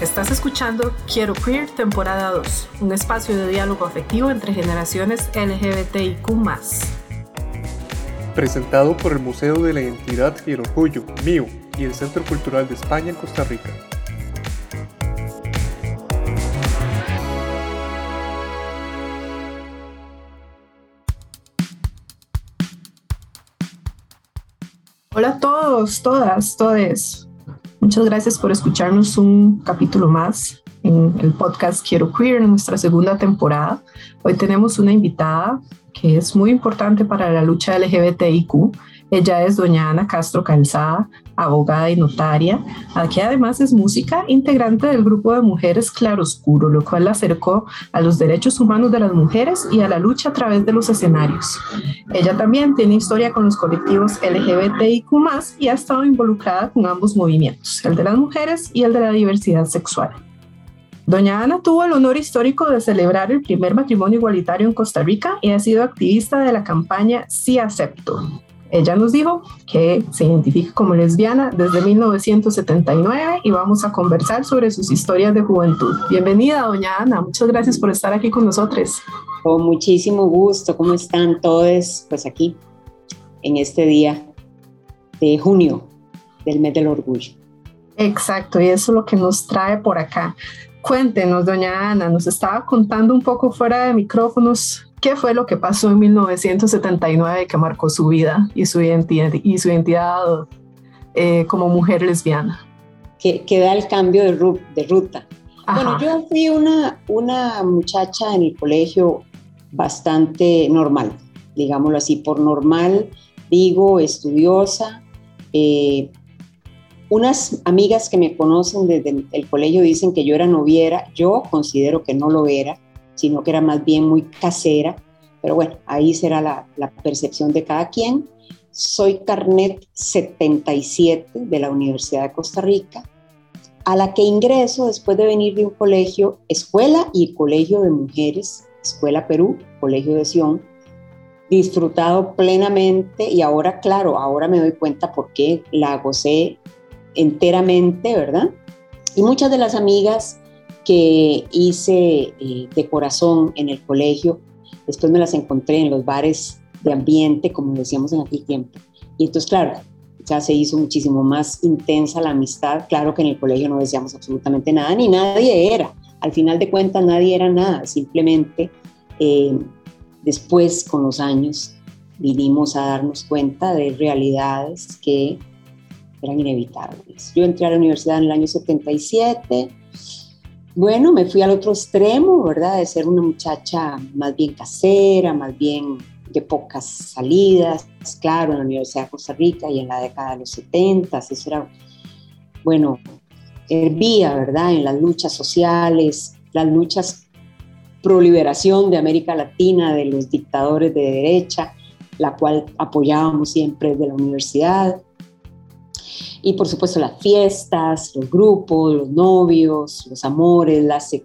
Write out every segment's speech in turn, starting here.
Estás escuchando Quiero Queer temporada 2, un espacio de diálogo afectivo entre generaciones LGBTIQ. Presentado por el Museo de la Identidad y el Orgullo, MIO, y el Centro Cultural de España en Costa Rica. Hola a todos, todas, todes. Muchas gracias por escucharnos un capítulo más en el podcast Quiero Queer en nuestra segunda temporada. Hoy tenemos una invitada que es muy importante para la lucha LGBTIQ. Ella es doña Ana Castro Calzada, abogada y notaria, que además es música, integrante del grupo de mujeres Claroscuro, lo cual la acercó a los derechos humanos de las mujeres y a la lucha a través de los escenarios. Ella también tiene historia con los colectivos LGBTIQ y ha estado involucrada con ambos movimientos, el de las mujeres y el de la diversidad sexual. Doña Ana tuvo el honor histórico de celebrar el primer matrimonio igualitario en Costa Rica y ha sido activista de la campaña Sí Acepto. Ella nos dijo que se identifica como lesbiana desde 1979 y vamos a conversar sobre sus historias de juventud. Bienvenida, doña Ana. Muchas gracias por estar aquí con nosotros. Con muchísimo gusto. ¿Cómo están todos? Pues aquí, en este día de junio del mes del orgullo. Exacto, y eso es lo que nos trae por acá. Cuéntenos, doña Ana, nos estaba contando un poco fuera de micrófonos qué fue lo que pasó en 1979 que marcó su vida y su identidad, y su identidad eh, como mujer lesbiana. Que, que, da el cambio de, de ruta. Bueno, yo fui una, una muchacha en el colegio bastante normal, digámoslo así, por normal digo estudiosa, eh, unas amigas que me conocen desde el colegio dicen que yo era noviera, yo considero que no lo era, sino que era más bien muy casera, pero bueno, ahí será la, percepción de cada quien. Soy Carnet 77 de la Universidad de Costa Rica, a la que ingreso después de venir de un colegio, escuela y colegio de mujeres, Escuela Perú, Colegio de Sion, disfrutado plenamente y ahora, claro, ahora me doy cuenta por qué la gocé enteramente, ¿verdad? Y muchas de las amigas que hice eh, de corazón en el colegio, después me las encontré en los bares de ambiente, como decíamos en aquel tiempo. Y entonces, claro, ya se hizo muchísimo más intensa la amistad. Claro que en el colegio no decíamos absolutamente nada, ni nadie era. Al final de cuentas, nadie era nada. Simplemente eh, después, con los años, vinimos a darnos cuenta de realidades que eran inevitables. Yo entré a la universidad en el año 77. Bueno, me fui al otro extremo, ¿verdad? De ser una muchacha más bien casera, más bien de pocas salidas, claro, en la Universidad de Costa Rica y en la década de los 70, eso era, bueno, hervía, ¿verdad? En las luchas sociales, las luchas pro liberación de América Latina, de los dictadores de derecha, la cual apoyábamos siempre desde la universidad. Y por supuesto las fiestas, los grupos, los novios, los amores,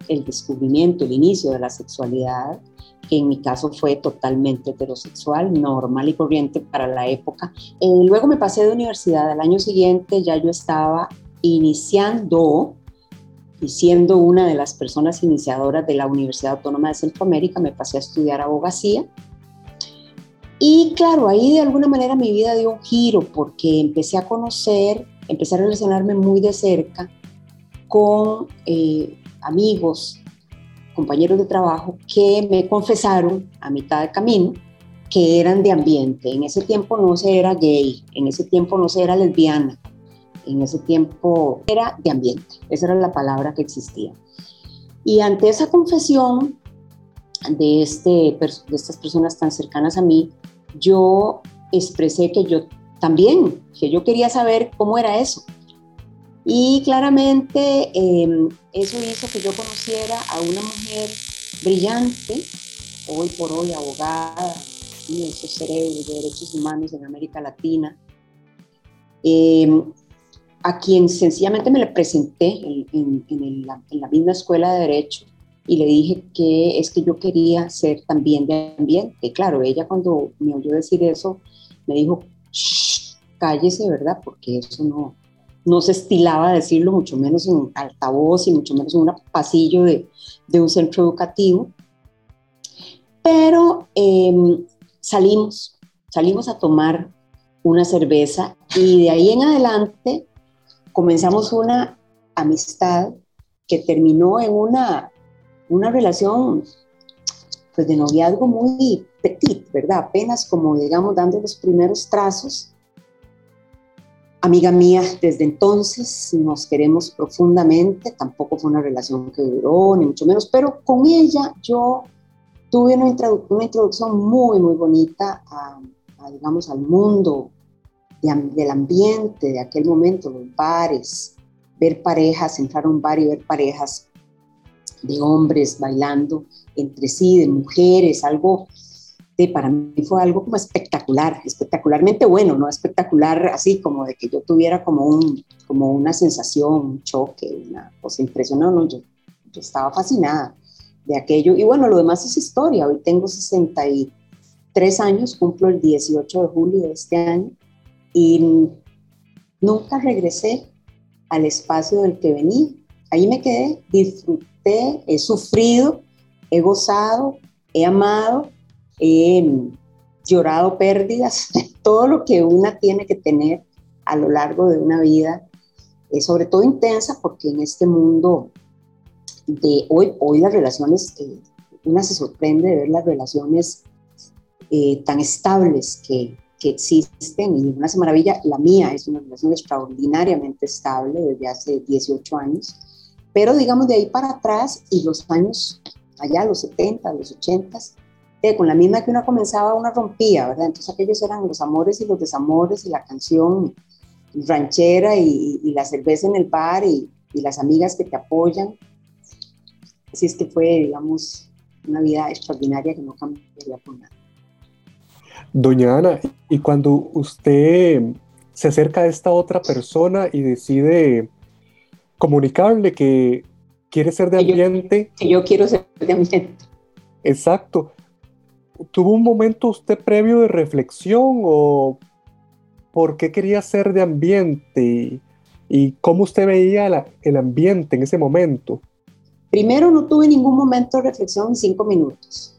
el descubrimiento, el inicio de la sexualidad, que en mi caso fue totalmente heterosexual, normal y corriente para la época. Eh, luego me pasé de universidad, al año siguiente ya yo estaba iniciando y siendo una de las personas iniciadoras de la Universidad Autónoma de Centroamérica, me pasé a estudiar abogacía y claro, ahí de alguna manera mi vida dio un giro porque empecé a conocer, empecé a relacionarme muy de cerca con eh, amigos, compañeros de trabajo que me confesaron a mitad de camino que eran de ambiente. En ese tiempo no se era gay, en ese tiempo no se era lesbiana, en ese tiempo era de ambiente. Esa era la palabra que existía. Y ante esa confesión de, este, de estas personas tan cercanas a mí, yo expresé que yo también, que yo quería saber cómo era eso. Y claramente em, eso hizo que yo conociera a una mujer brillante, hoy por hoy abogada, y esos cerebros de derechos humanos en América Latina, em, a quien sencillamente me le presenté en, en, la misma escuela de derecho y le dije que es que yo quería ser también de ambiente. Claro, ella cuando me oyó decir eso, me dijo, cállese, ¿verdad? Porque eso no, no se estilaba decirlo, mucho menos en altavoz y mucho menos en un pasillo de, de un centro educativo. Pero em, salimos, salimos a tomar una cerveza y de ahí en adelante comenzamos una amistad que terminó en una, una relación pues de noviazgo muy petit, ¿verdad? Apenas como digamos dando los primeros trazos. Amiga mía, desde entonces nos queremos profundamente, tampoco fue una relación que duró, ni mucho menos, pero con ella yo tuve una, introducción muy, muy bonita a, digamos, al mundo del ambiente de aquel momento, los bares, ver parejas, entrar a un bar y ver parejas de hombres bailando entre sí, de mujeres, algo de, para mí fue algo como espectacular, espectacularmente bueno, no espectacular así como de que yo tuviera como, un, como una sensación, un choque, una cosa impresionante, yo, yo estaba fascinada de aquello. Y bueno, lo demás es historia, hoy tengo 63 años, cumplo el 18 de julio de este año y nunca regresé al espacio del que venía. Ahí me quedé, disfruté, he sufrido, he gozado, he amado, he llorado pérdidas, todo lo que una tiene que tener a lo largo de una vida, es sobre todo intensa, porque en este mundo de hoy, hoy las relaciones, eh, una se sorprende de ver las relaciones eh, tan estables que, que existen. Y una se maravilla. La mía es una relación extraordinariamente estable desde hace 18 años, pero digamos de ahí para atrás y los años allá, los 70, los 80, eh, con la misma que una comenzaba, una rompía, ¿verdad? Entonces aquellos eran los amores y los desamores y la canción ranchera y, la cerveza en el bar y, y, las amigas que te apoyan. Así es que fue, digamos, una vida extraordinaria que no cambiaría por nada. Doña Ana, y cuando usted se acerca a esta otra persona y decide comunicarle que quiere ser de ambiente. Que yo, quiero ser de ambiente. Exacto. ¿Tuvo un momento usted previo de reflexión o por qué quería ser de ambiente y, cómo usted veía el ambiente en ese momento? Primero, no tuve ningún momento de reflexión en cinco minutos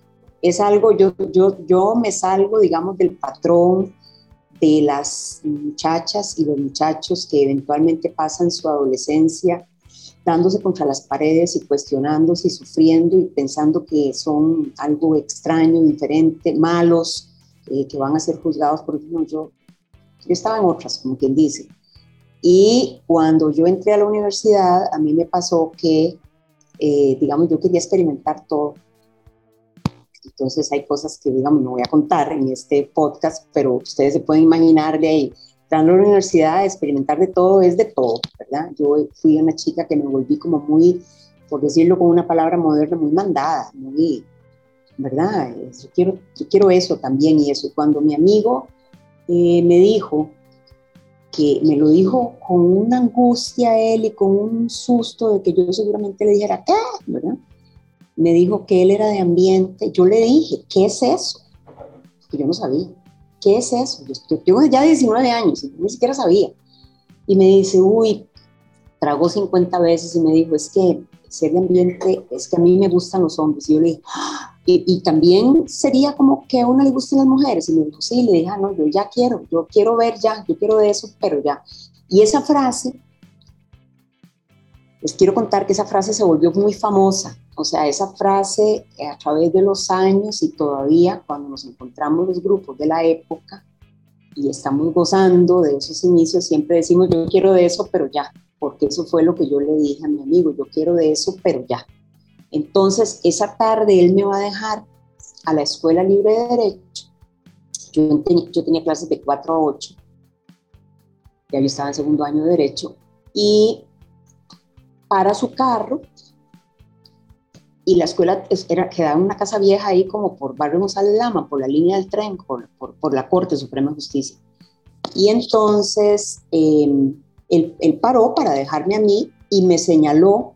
es algo, yo, yo, yo me salgo, digamos, del patrón de las muchachas y los muchachos que eventualmente pasan su adolescencia dándose contra las paredes y cuestionándose y sufriendo y pensando que son algo extraño, diferente, malos, eh, que van a ser juzgados por no, yo, yo estaba en otras, como quien dice. Y cuando yo entré a la universidad, a mí me pasó que, eh, digamos, yo quería experimentar todo entonces hay cosas que, digamos, no voy a contar en este podcast, pero ustedes se pueden imaginar de ahí. Entrando a la universidad, experimentar de todo es de todo, ¿verdad? Yo fui una chica que me volví como muy, por decirlo con una palabra moderna, muy mandada, muy, ¿verdad? Yo quiero, yo quiero eso también y eso. Cuando mi amigo eh, me dijo, que me lo dijo con una angustia él y con un susto de que yo seguramente le dijera, ¿qué? ¿verdad? me dijo que él era de ambiente. Yo le dije, ¿qué es eso? Que yo no sabía. ¿Qué es eso? Yo, tengo ya 19 años y ni siquiera sabía. Y me dice, uy, tragó 50 veces y me dijo, es que de ambiente, es que a mí me gustan los hombres. Y yo le dije, ¡Ah! y, también sería como que a uno le gusten las mujeres. Y me dijo, sí, le dije, ah, no, yo ya quiero, yo quiero ver ya, yo quiero de eso, pero ya. Y esa frase, les quiero contar que esa frase se volvió muy famosa o sea, esa frase eh, a través de los años y todavía cuando nos encontramos los grupos de la época y estamos gozando de esos inicios, siempre decimos yo quiero de eso, pero ya, porque eso fue lo que yo le dije a mi amigo, yo quiero de eso, pero ya. Entonces, esa tarde él me va a dejar a la Escuela Libre de Derecho. Yo, yo tenía clases de 4 a 8, ya yo estaba en segundo año de Derecho, y para su carro y la escuela era, quedaba en una casa vieja ahí como por Barrio González Lama, por la línea del tren, por, por, la Corte Suprema de Justicia. Y entonces em, él, él, paró para dejarme a mí y me señaló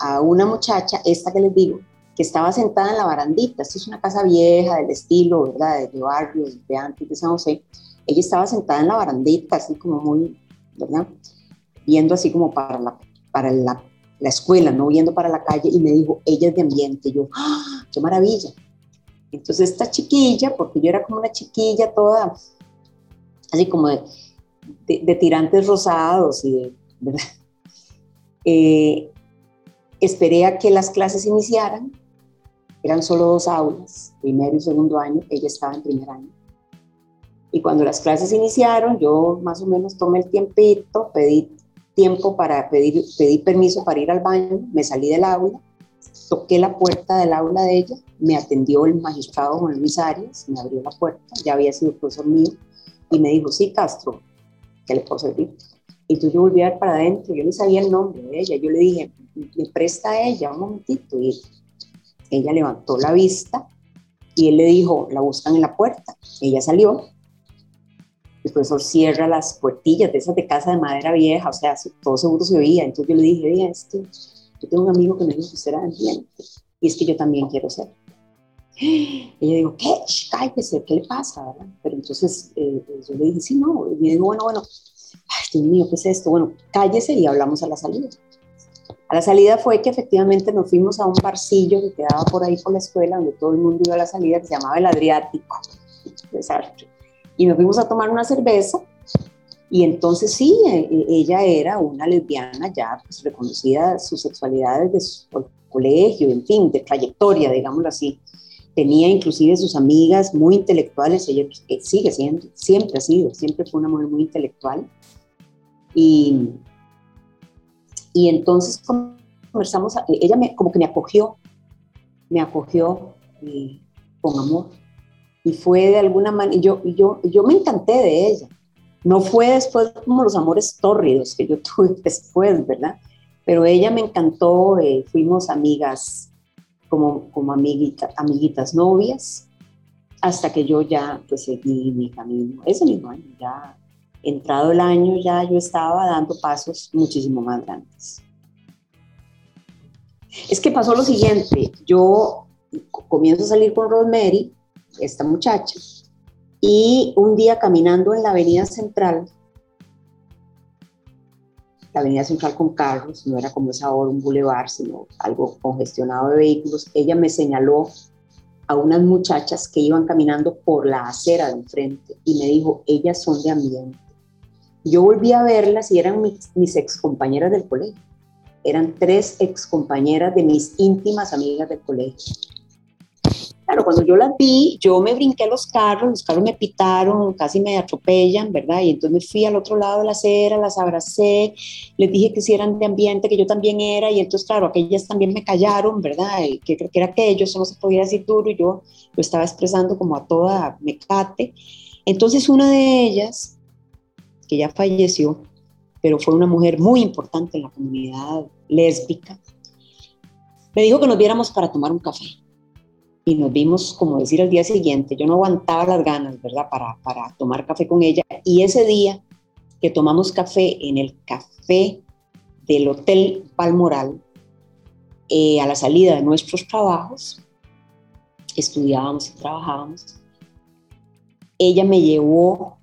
a una muchacha, esta que les digo, que estaba sentada en la barandita. Es una casa vieja del estilo, ¿verdad? De, barrio, de antes de San José. Ella estaba sentada en la barandita, así como muy, ¿verdad? viendo así como para la, para la, la escuela, no viendo para la calle, y me dijo, ella es de ambiente. Yo, ¡ah, qué maravilla! Entonces esta chiquilla, porque yo era como una chiquilla toda, así como de, tirantes rosados y de. Eh, esperé a que las clases iniciaran, eran solo dos aulas, primero y segundo año, ella estaba en primer año. Y cuando las clases iniciaron, yo más o menos tomé el tiempito, pedí tiempo para pedir, pedí permiso para ir al baño, me salí del aula, toqué la puerta del aula de ella, me atendió el magistrado Juan Luis Arias, me abrió la puerta, ya había sido profesor mío, y me dijo, sí, Castro, ¿qué le puedo servir? Y entonces yo volví a ver para adentro, yo no sabía el nombre de ella, yo le dije, me presta a ella un momentito, y ella levantó la vista, y él le dijo, la buscan en la puerta, ella salió, el profesor cierra las puertillas de esas de casa de madera vieja, o sea, todo seguro se oía, entonces yo le dije, oye, este, yo tengo un amigo que me dijo que usted era ambiente, y es que yo también quiero ser. Y ella dijo, ¿qué? Cállese, ¿qué le pasa? Pero entonces eh, yo le dije, sí, no. Y me dijo, bueno, bueno, ay, Dios mío, ¿qué es esto? Bueno, cállese y hablamos a la salida. A la salida fue que efectivamente nos fuimos a un barcillo que quedaba por ahí por la escuela, donde todo el mundo iba a la salida, que se llamaba el Adriático. Desastre. Y nos fuimos a tomar una cerveza. Y entonces sí, e, e, ella era una lesbiana ya pues, reconocida su sexualidad desde su colegio, en fin, de trayectoria, digámoslo así tenía inclusive sus amigas muy intelectuales, ella sigue siendo, siempre ha sido, siempre fue una mujer muy intelectual. Y, y entonces conversamos, ella me, como que me acogió, me acogió eh, con amor. Y fue de alguna manera, yo, yo, yo me encanté de ella. No fue después como los amores tórridos que yo tuve después, ¿verdad? Pero ella me encantó, eh, fuimos amigas como, como amiguita, amiguitas novias, hasta que yo ya pues seguí mi camino. Ese mismo año, ya entrado el año, ya yo estaba dando pasos muchísimo más grandes. Es que pasó lo siguiente, yo comienzo a salir con Rosemary, esta muchacha, y un día caminando en la avenida central, la avenida central con carros, no era como es ahora un bulevar, sino algo congestionado de vehículos, ella me señaló a unas muchachas que iban caminando por la acera de enfrente y me dijo, ellas son de ambiente. Yo volví a verlas y eran mis, mis ex compañeras del colegio. Eran tres ex compañeras de mis íntimas amigas del colegio. Claro, cuando yo las vi, yo me brinqué los carros, los carros me pitaron, casi me atropellan, ¿verdad? Y entonces me fui al otro lado de la acera, las abracé, les dije que si eran de ambiente, que yo también era, y entonces, claro, aquellas también me callaron, ¿verdad? que, que era aquello, eso no se podía decir duro, y yo lo estaba expresando como a toda mecate. Entonces, una de ellas, que ya falleció, pero fue una mujer muy importante en la comunidad lésbica, me dijo que nos viéramos para tomar un café y nos vimos, como decir, al día siguiente. Yo no aguantaba las ganas, ¿verdad?, para, para tomar café con ella. Y ese día que tomamos café en el café del Hotel Palmoral, eh, a la salida de nuestros trabajos, estudiábamos y trabajábamos, ella me llevó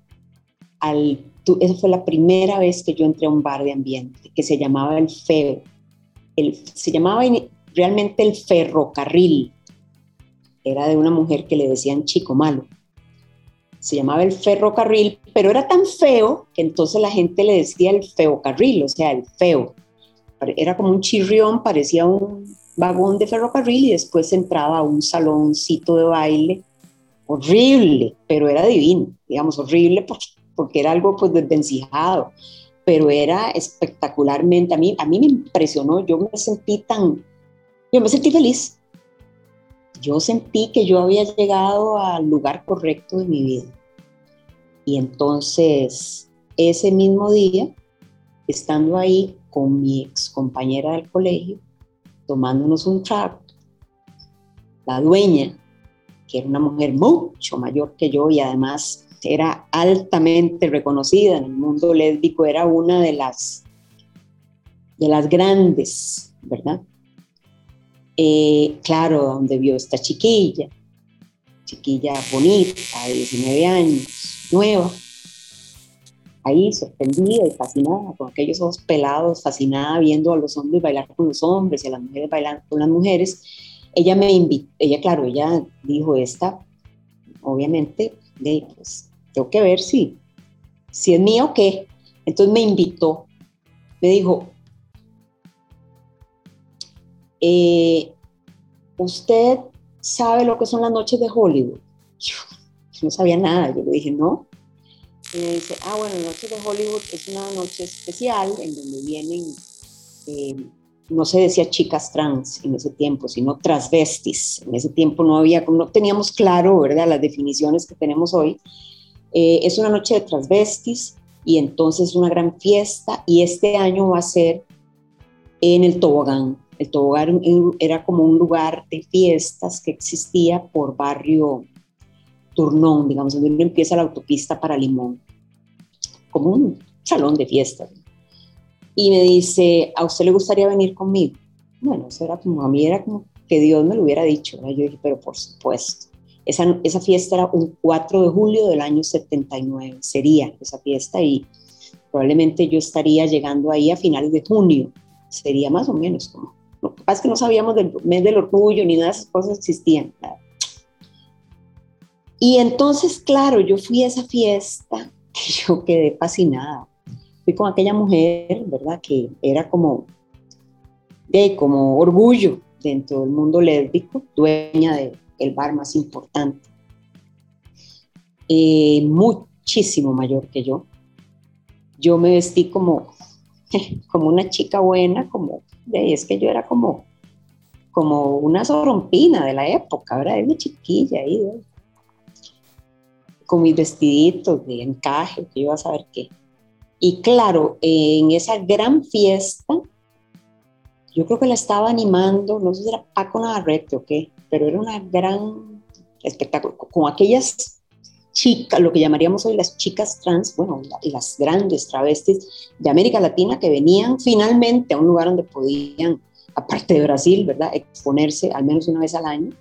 al... Esa fue la primera vez que yo entré a un bar de ambiente que se llamaba El Feo. El, se llamaba realmente el ferrocarril, era de una mujer que le decían chico malo. Se llamaba el ferrocarril, pero era tan feo que entonces la gente le decía el feocarril, o sea, el feo. Era como un chirrión, parecía un vagón de ferrocarril y después entraba a un saloncito de baile horrible, pero era divino, digamos, horrible porque, era algo pues desvencijado, pero era espectacularmente, a mí, a mí me impresionó, yo me sentí tan, yo me sentí feliz, yo sentí que yo había llegado al lugar correcto de mi vida. Y entonces, ese mismo día, estando ahí con mi ex compañera del colegio, tomándonos un trago, la dueña, que era una mujer mucho mayor que yo y además era altamente reconocida en el mundo lésbico, era una de las, de las grandes, ¿verdad? Eh, claro, donde vio esta chiquilla, chiquilla bonita, de 19 años, nueva. ahí sorprendida y fascinada, con aquellos ojos pelados, fascinada viendo a los hombres bailar con los hombres y a las mujeres bailar con las mujeres. Ella me invitó, ella, claro, ella dijo esta, obviamente, de, pues, tengo que ver si, si es mío o qué. Entonces me invitó, me dijo, eh, ¿usted sabe lo que son las noches de Hollywood? Yo, no sabía nada, yo le dije, no. Y me dice, ah, bueno, Noches de Hollywood es una noche especial en donde vienen, eh, no se decía chicas trans en ese tiempo, sino transvestis. En ese tiempo no había, no teníamos claro, ¿verdad?, las definiciones que tenemos hoy. Eh, es una noche de transvestis y entonces una gran fiesta y este año va a ser en el tobogán. El tobogán era como un lugar de fiestas que existía por barrio Turnón, digamos, donde empieza la autopista para Limón, como un salón de fiestas. Y me dice, ¿a usted le gustaría venir conmigo? Bueno, eso era como, a mí era como que Dios me lo hubiera dicho. Yo dije, pero por supuesto. Esa, esa fiesta era un 4 de julio del año 79, sería esa fiesta y probablemente yo estaría llegando ahí a finales de junio, sería más o menos como. Lo que pasa es que no sabíamos del mes del orgullo ni nada de esas cosas existían. Y entonces, claro, yo fui a esa fiesta y yo quedé fascinada. Fui con aquella mujer, ¿verdad? Que era como, de, como orgullo dentro del mundo lésbico, dueña del bar más importante. Eh, muchísimo mayor que yo. Yo me vestí como, como una chica buena, como, es que yo era como, como una sorompina de la época, ¿verdad? Era una chiquilla ahí, con mis vestiditos de encaje, que iba a saber qué. Y claro, en esa gran fiesta, yo creo que la estaba animando, no sé si era Paco Navarrete o qué, pero era una gran espectáculo, con aquellas chicas, lo que llamaríamos hoy las chicas trans, bueno, las grandes travestis de América Latina que venían finalmente a un lugar donde podían, aparte de Brasil, ¿verdad?, exponerse al menos una vez al año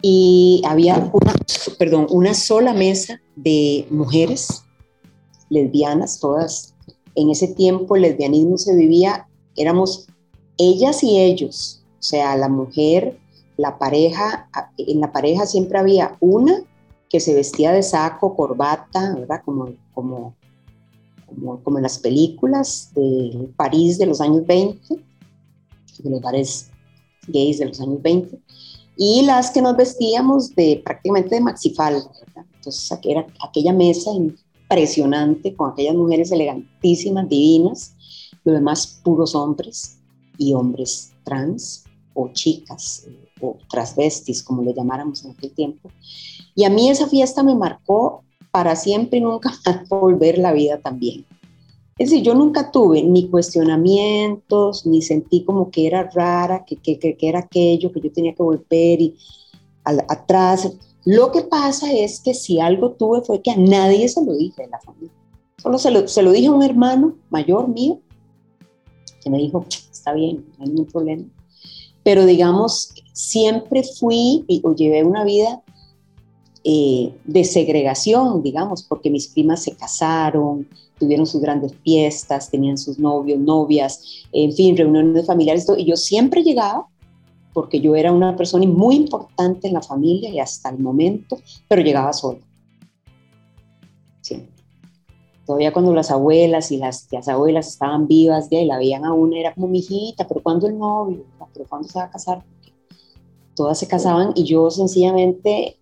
y había una, perdón, una sola mesa de mujeres lesbianas, todas. En ese tiempo el lesbianismo se vivía, éramos ellas y ellos, o sea, la mujer, la pareja, en la pareja siempre había una que se vestía de saco, corbata, ¿verdad? Como, como, como, como en las películas de París de los años 20, de los bares gays de los años 20 y las que nos vestíamos de prácticamente de maxifal, Entonces era aquella mesa impresionante con aquellas mujeres elegantísimas, divinas, los demás puros hombres y hombres trans o chicas eh, o transvestis, como le llamáramos en aquel tiempo. Y a mí esa fiesta me marcó para siempre y nunca más volver la vida también. Es decir, yo nunca tuve ni cuestionamientos, ni sentí como que era rara, que, que, que era aquello, que yo tenía que volver y atrás. Lo que pasa es que si algo tuve fue que a nadie se lo dije de la familia. Solo se lo, se lo dije a un hermano mayor mío, que me dijo, está bien, no hay ningún problema. Pero digamos, siempre fui o llevé una vida eh, de segregación, digamos, porque mis primas se casaron, tuvieron sus grandes fiestas, tenían sus novios, novias, en fin, reuniones familiares, y yo siempre llegaba porque yo era una persona muy importante en la familia y hasta el momento, pero llegaba sola. Sí. Todavía cuando las abuelas y las tías abuelas estaban vivas ya y la veían a una, era como mi hijita, pero ¿cuándo el novio? ¿Pero cuándo se va a casar? Todas se casaban y yo sencillamente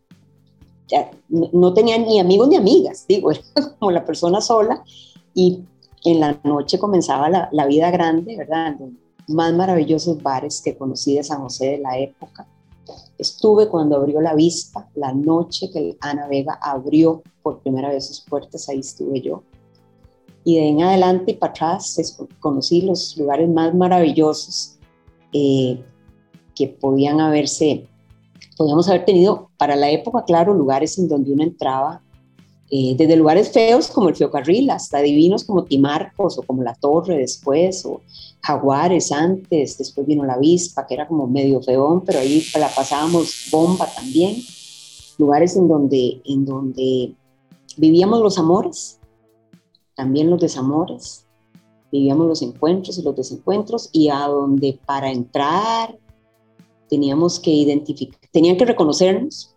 no tenía ni amigos ni amigas, digo, era como la persona sola y en la noche comenzaba la, vida grande, ¿verdad? Los más maravillosos bares que conocí de San José de la época. Estuve cuando abrió la vista, la noche que Ana Vega abrió por primera vez sus puertas, ahí estuve yo. Y de en adelante y para atrás conocí los lugares más maravillosos eh, que podían haberse podíamos haber tenido para la época, claro, lugares en donde uno entraba, eh, desde lugares feos como el Feocarril hasta divinos como Timarcos o como La Torre después, o Jaguares antes, después vino La Vispa, que era como medio feón, pero ahí la pasábamos bomba también. Lugares en donde, en donde vivíamos los amores, también los desamores, vivíamos los encuentros y los desencuentros y a donde para entrar teníamos que identificar, tenían que reconocernos,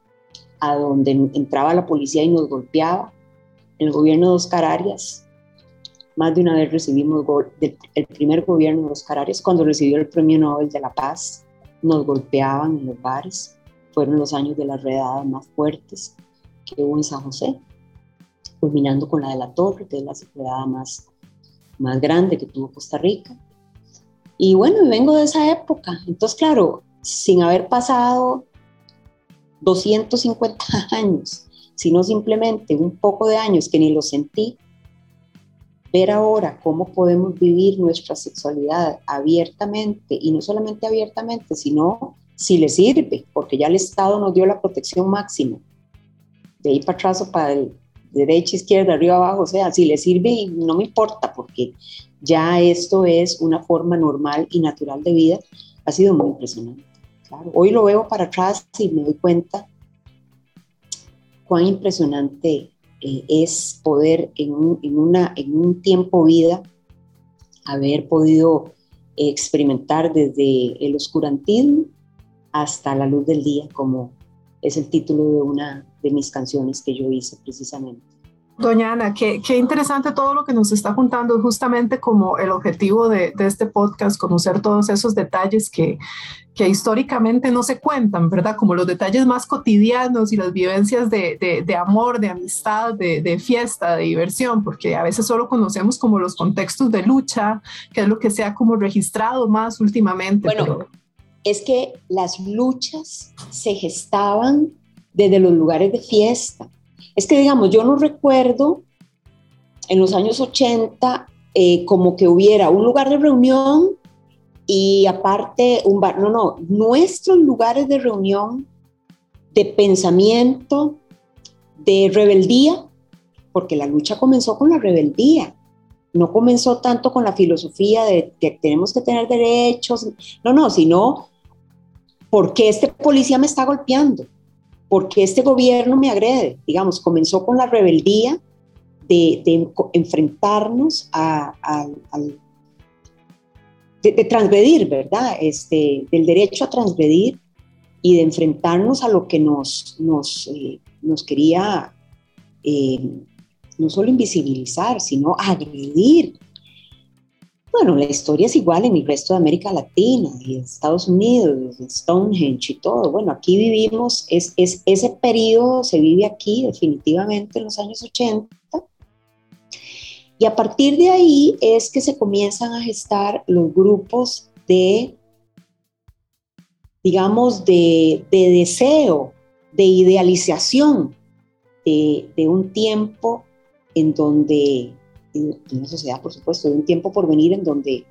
a donde entraba la policía y nos golpeaba. El gobierno de Oscar Arias, más de una vez recibimos el primer gobierno de Oscar Arias, cuando recibió el Premio Nobel de la Paz, nos golpeaban en los bares. Fueron los años de las redadas más fuertes que hubo en San José, culminando con la de la Torre, que es la redada más, más grande que tuvo Costa Rica. Y bueno, vengo de esa época. Entonces, claro, sin haber pasado 250 años, sino simplemente un poco de años que ni lo sentí, ver ahora cómo podemos vivir nuestra sexualidad abiertamente y no solamente abiertamente, sino si le sirve, porque ya el Estado nos dio la protección máxima. De ahí para atrás o para el derecha, izquierda, arriba, abajo, o sea, si le sirve y no me importa, porque ya esto es una forma normal y natural de vida, ha sido muy impresionante. Hoy lo veo para atrás y me doy cuenta cuán impresionante eh, es poder en un, en, un tiempo vida haber podido experimentar desde el oscurantismo hasta la luz del día, como es el título de una de mis canciones que yo hice precisamente. Doña Ana, qué, qué, interesante todo lo que nos está contando, justamente como el objetivo de, de, este podcast, conocer todos esos detalles que, que históricamente no se cuentan, ¿verdad? Como los detalles más cotidianos y las vivencias de, de, de amor, de amistad, de, fiesta, de diversión, porque a veces solo conocemos como los contextos de lucha, que es lo que se ha como registrado más últimamente. Bueno, es que las luchas se gestaban desde los lugares de fiesta es que, digamos, yo no recuerdo en los años 80 eh, como que hubiera un lugar de reunión y aparte un bar. No, no, nuestros lugares de reunión, de pensamiento, de rebeldía, porque la lucha comenzó con la rebeldía. No comenzó tanto con la filosofía de que tenemos que tener derechos, no, no, sino porque este policía me está golpeando, porque este gobierno me agrede. Digamos, comenzó con la rebeldía de, enfrentarnos a, de, transgredir, ¿verdad? Este, del derecho a transgredir y de enfrentarnos a lo que nos, nos, eh, quería eh, no solo invisibilizar, sino agredir bueno, la historia es igual en el resto de América Latina y Estados Unidos, en Stonehenge y todo. Bueno, aquí vivimos, es, es, ese periodo se vive aquí definitivamente en los años 80. Y a partir de ahí es que se comienzan a gestar los grupos de, digamos, de, de deseo, de idealización de, de un tiempo en donde en una sociedad, por supuesto, de un tiempo por venir en donde,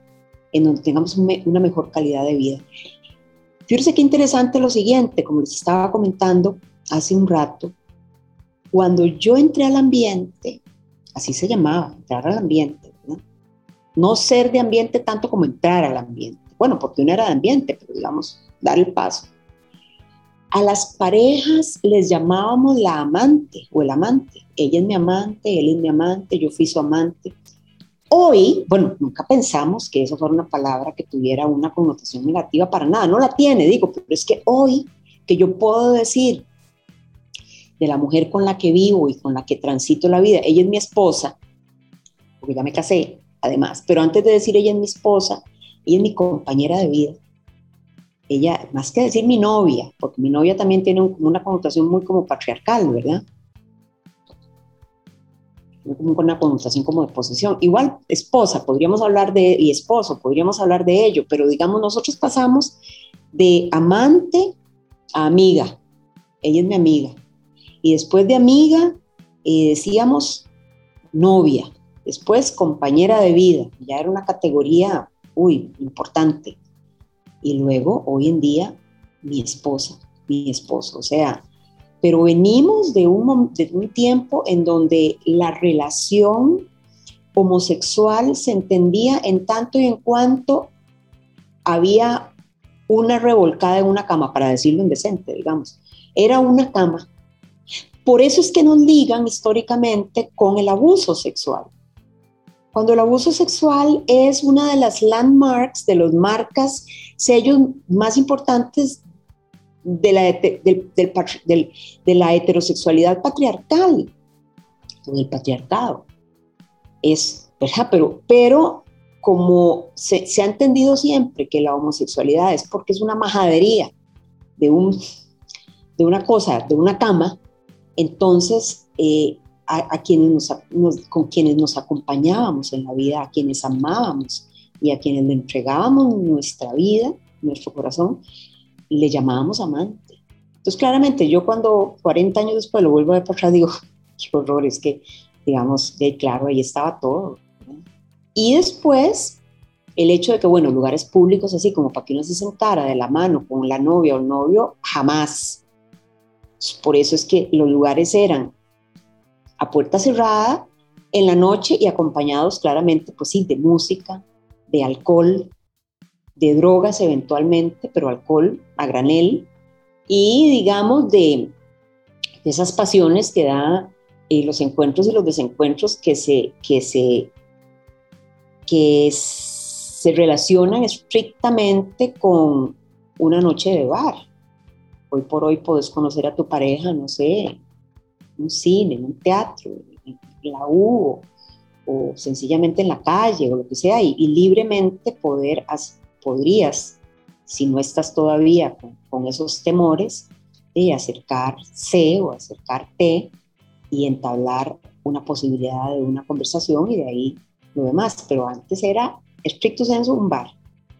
en donde tengamos una mejor calidad de vida. Fíjense qué interesante lo siguiente, como les estaba comentando hace un rato, cuando yo entré al ambiente, así se llamaba, entrar al ambiente, no ser de ambiente tanto como entrar al ambiente. Bueno, porque uno era de ambiente, pero digamos, dar el paso. A las parejas les llamábamos la amante o el amante. Ella es mi amante, él es mi amante, yo fui su amante. Hoy, bueno, nunca pensamos que eso fuera una palabra que tuviera una connotación negativa para nada. No la tiene, digo, pero es que hoy que yo puedo decir de la mujer con la que vivo y con la que transito la vida, ella es mi esposa, porque ya me casé, además, pero antes de decir ella es mi esposa, ella es mi compañera de vida ella, más que decir mi novia, porque mi novia también tiene una connotación muy como patriarcal, ¿verdad? una connotación como de posesión. Igual esposa, podríamos hablar de, y esposo, podríamos hablar de ello, pero digamos, nosotros pasamos de amante a amiga. Ella es mi amiga. Y después de amiga, eh, decíamos novia. Después compañera de vida. Ya era una categoría, uy, importante y luego hoy en día mi esposa, mi esposo. O sea, pero venimos de un, de un tiempo en donde la relación homosexual se entendía en tanto y en cuanto había una revolcada en una cama, para decirlo en decente, digamos. Era una cama. Por eso es que nos ligan históricamente con el abuso sexual. Cuando el abuso sexual es una de las landmarks, de los marcas, sellos más importantes de la, de la heterosexualidad patriarcal, del patriarcado. Es, ¿verdad? Pero, pero como se, ha entendido siempre que la homosexualidad es porque es una majadería de, un, de una cosa, de una cama, entonces eh, a, quienes con quienes nos acompañábamos en la vida, a quienes amábamos y a quienes le entregábamos nuestra vida, nuestro corazón, le llamábamos amante. Entonces, claramente, yo cuando 40 años después lo vuelvo a ver para digo, qué horror, es que, digamos, de claro, ahí estaba todo. Y después, el hecho de que, bueno, lugares públicos así como para que uno se sentara de la mano con la novia o el novio, jamás. Por eso es que los lugares eran a puerta cerrada en la noche y acompañados claramente, pues sí, de música, de alcohol, de drogas eventualmente, pero alcohol a granel, y digamos de, esas pasiones que da eh, los encuentros y los desencuentros que se, que se, que se relacionan estrictamente con una noche de bar. Hoy por hoy puedes conocer a tu pareja, no sé, un cine, un teatro, la U o, sencillamente en la calle o lo que sea, y, libremente poder, podrías, si no estás todavía con, esos temores, de acercarse o acercarte y entablar una posibilidad de una conversación y de ahí lo demás. Pero antes era estricto senso un bar.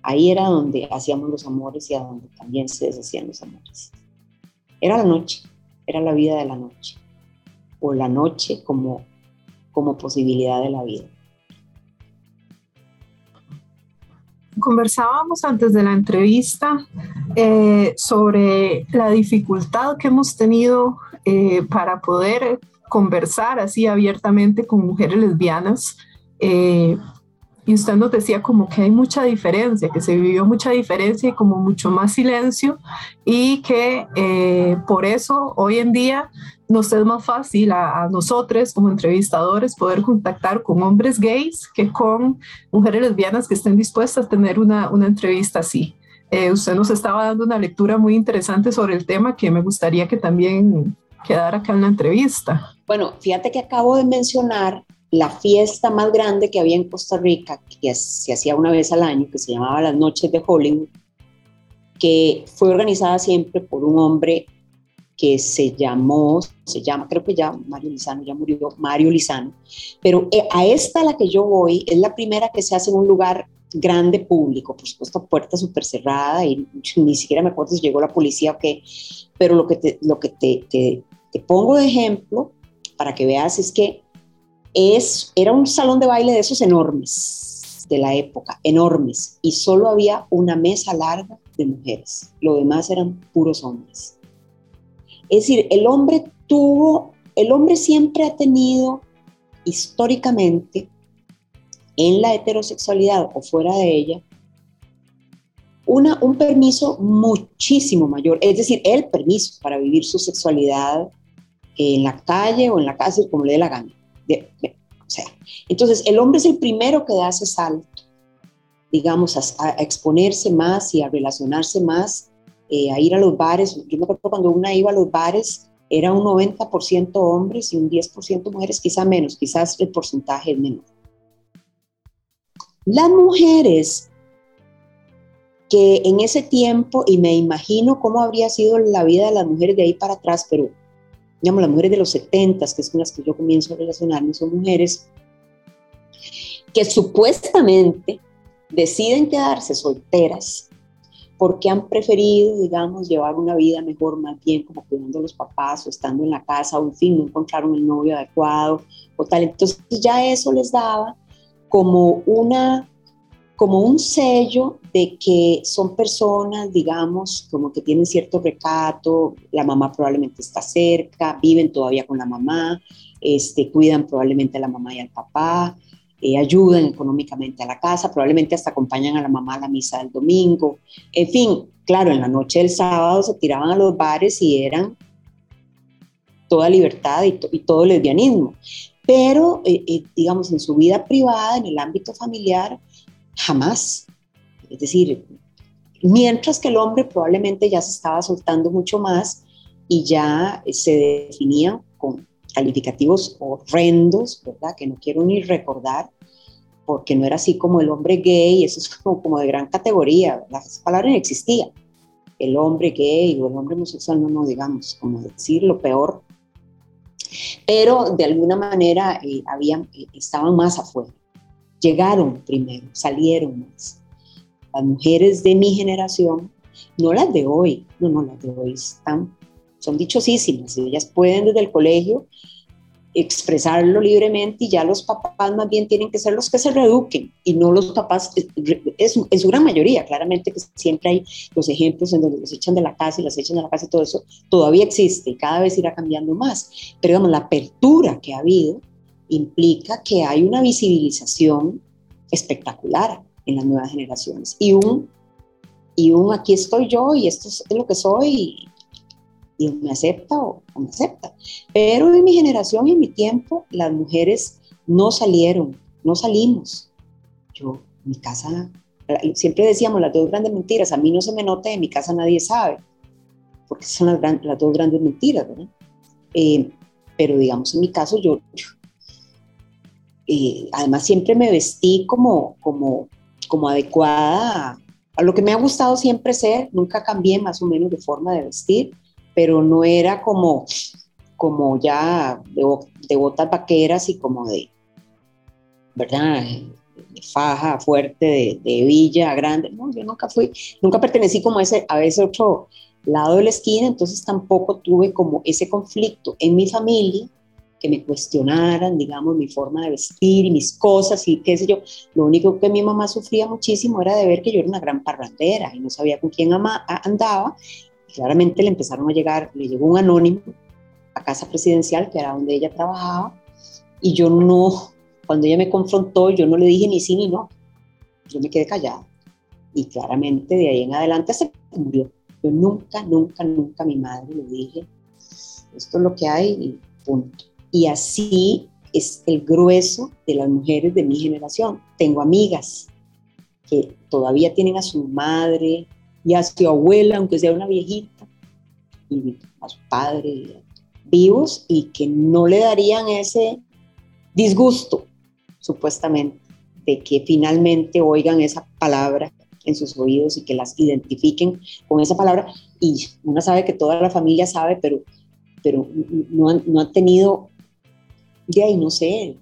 Ahí era donde hacíamos los amores y a donde también se deshacían los amores. Era la noche, era la vida de la noche o la noche como, como posibilidad de la vida. Conversábamos antes de la entrevista eh, sobre la dificultad que hemos tenido eh, para poder conversar así abiertamente con mujeres lesbianas. Eh, y usted nos decía como que hay mucha diferencia, que se vivió mucha diferencia y como mucho más silencio y que por eso hoy en día nos es más fácil a, nosotros como entrevistadores poder contactar con hombres gays que con mujeres lesbianas que estén dispuestas a tener una, una entrevista así. Eh, usted nos estaba dando una lectura muy interesante sobre el tema que me gustaría que también quedara acá en la entrevista. Bueno, fíjate que acabo de mencionar la fiesta más grande que había en Costa Rica, que se hacía una vez al año, que se llamaba las Noches de Hollywood, que fue organizada siempre por un hombre que se llamó, se llama, creo que ya Mario Lizano, ya murió Mario Lizano, pero eh, a esta la que yo voy es la primera que se hace en un lugar grande público, por supuesto puerta súper cerrada y ni siquiera me acuerdo si llegó la policía o qué, pero lo que te, lo que te, te pongo de ejemplo para que veas es que es, era un salón de baile de esos enormes de la época, enormes, y solo había una mesa larga de mujeres, lo demás eran puros hombres. Es decir, el hombre tuvo, el hombre siempre ha tenido históricamente en la heterosexualidad o fuera de ella una, un permiso muchísimo mayor, es decir, el permiso para vivir su sexualidad en la calle o en la casa, como le dé la gana. O sea, entonces, el hombre es el primero que da ese salto, digamos, a, exponerse más y a relacionarse más eh, a ir a los bares. Yo me acuerdo cuando una iba a los bares, era un 90% hombres y un 10% mujeres, quizá menos, quizás el porcentaje es menor. Las mujeres que en ese tiempo, y me imagino cómo habría sido la vida de las mujeres de ahí para atrás, pero digamos, las mujeres de los 70, que es con las que yo comienzo a relacionarme, son mujeres que supuestamente deciden quedarse solteras porque han preferido, digamos, llevar una vida mejor, más bien como cuidando a los papás o estando en la casa, o en fin, no encontraron el novio adecuado o tal. Entonces ya eso les daba como una como un sello de que son personas, digamos, como que tienen cierto recato, la mamá probablemente está cerca, viven todavía con la mamá, este, cuidan probablemente a la mamá y al papá, eh, ayudan económicamente a la casa, probablemente hasta acompañan a la mamá a la misa del domingo. En fin, claro, en la noche del sábado se tiraban a los bares y eran toda libertad y, todo lesbianismo. pero eh, eh, digamos en su vida privada, en el ámbito familiar, jamás. Es decir, mientras que el hombre probablemente ya se estaba soltando mucho más y ya se definía con calificativos horrendos, ¿verdad? Que no quiero ni recordar, porque no era así como el hombre gay, eso es como, de gran categoría, ¿verdad? Esa palabra no existía. El hombre gay o el hombre homosexual, no, no, digamos, como decir lo peor. Pero de alguna manera eh, habían, eh, estaban más afuera. Llegaron primero, salieron más. Las mujeres de mi generación, no las de hoy, no, no, las de hoy están, son dichosísimas. Ellas pueden desde el colegio expresarlo libremente y ya los papás más bien tienen que ser los que se reeduquen y no los papás, es, en su gran mayoría, claramente que siempre hay los ejemplos en donde los echan de la casa y las echan de la casa y todo eso, todavía existe y cada vez irá cambiando más. Pero digamos, la apertura que ha habido implica que hay una visibilización espectacular en las nuevas generaciones y un, y un aquí estoy yo y esto es lo que soy y me acepta o, me acepta. Pero en mi generación y en mi tiempo, las mujeres no salieron, no salimos. Yo, mi casa, siempre decíamos las dos grandes mentiras, a mí no se me nota, en mi casa nadie sabe, porque son las, las dos grandes mentiras, ¿verdad? Eh, pero digamos, en mi caso, yo, eh, además siempre me vestí como, como, como adecuada a, a, lo que me ha gustado siempre ser, nunca cambié más o menos de forma de vestir, pero no era como, como ya de, botas vaqueras y como de, ¿verdad? De faja fuerte, de, de, villa grande. No, yo nunca fui, nunca pertenecí como a ese, a ese otro lado de la esquina, entonces tampoco tuve como ese conflicto en mi familia que me cuestionaran, digamos, mi forma de vestir y mis cosas y qué sé yo. Lo único que mi mamá sufría muchísimo era de ver que yo era una gran parrandera y no sabía con quién andaba claramente le empezaron a llegar, le llegó un anónimo a casa presidencial, que era donde ella trabajaba, y yo no, cuando ella me confrontó, yo no le dije ni sí ni no, yo me quedé callada. Y claramente de ahí en adelante se murió. Yo nunca, nunca, nunca a mi madre le dije, esto es lo que hay y punto. Y así es el grueso de las mujeres de mi generación. Tengo amigas que todavía tienen a su madre, y a su abuela, aunque sea una viejita, y a su padre vivos y que no le darían ese disgusto, supuestamente, de que finalmente oigan esa palabra en sus oídos y que las identifiquen con esa palabra. Y uno sabe que toda la familia sabe, pero, pero no, han, no han tenido, de ahí no sé,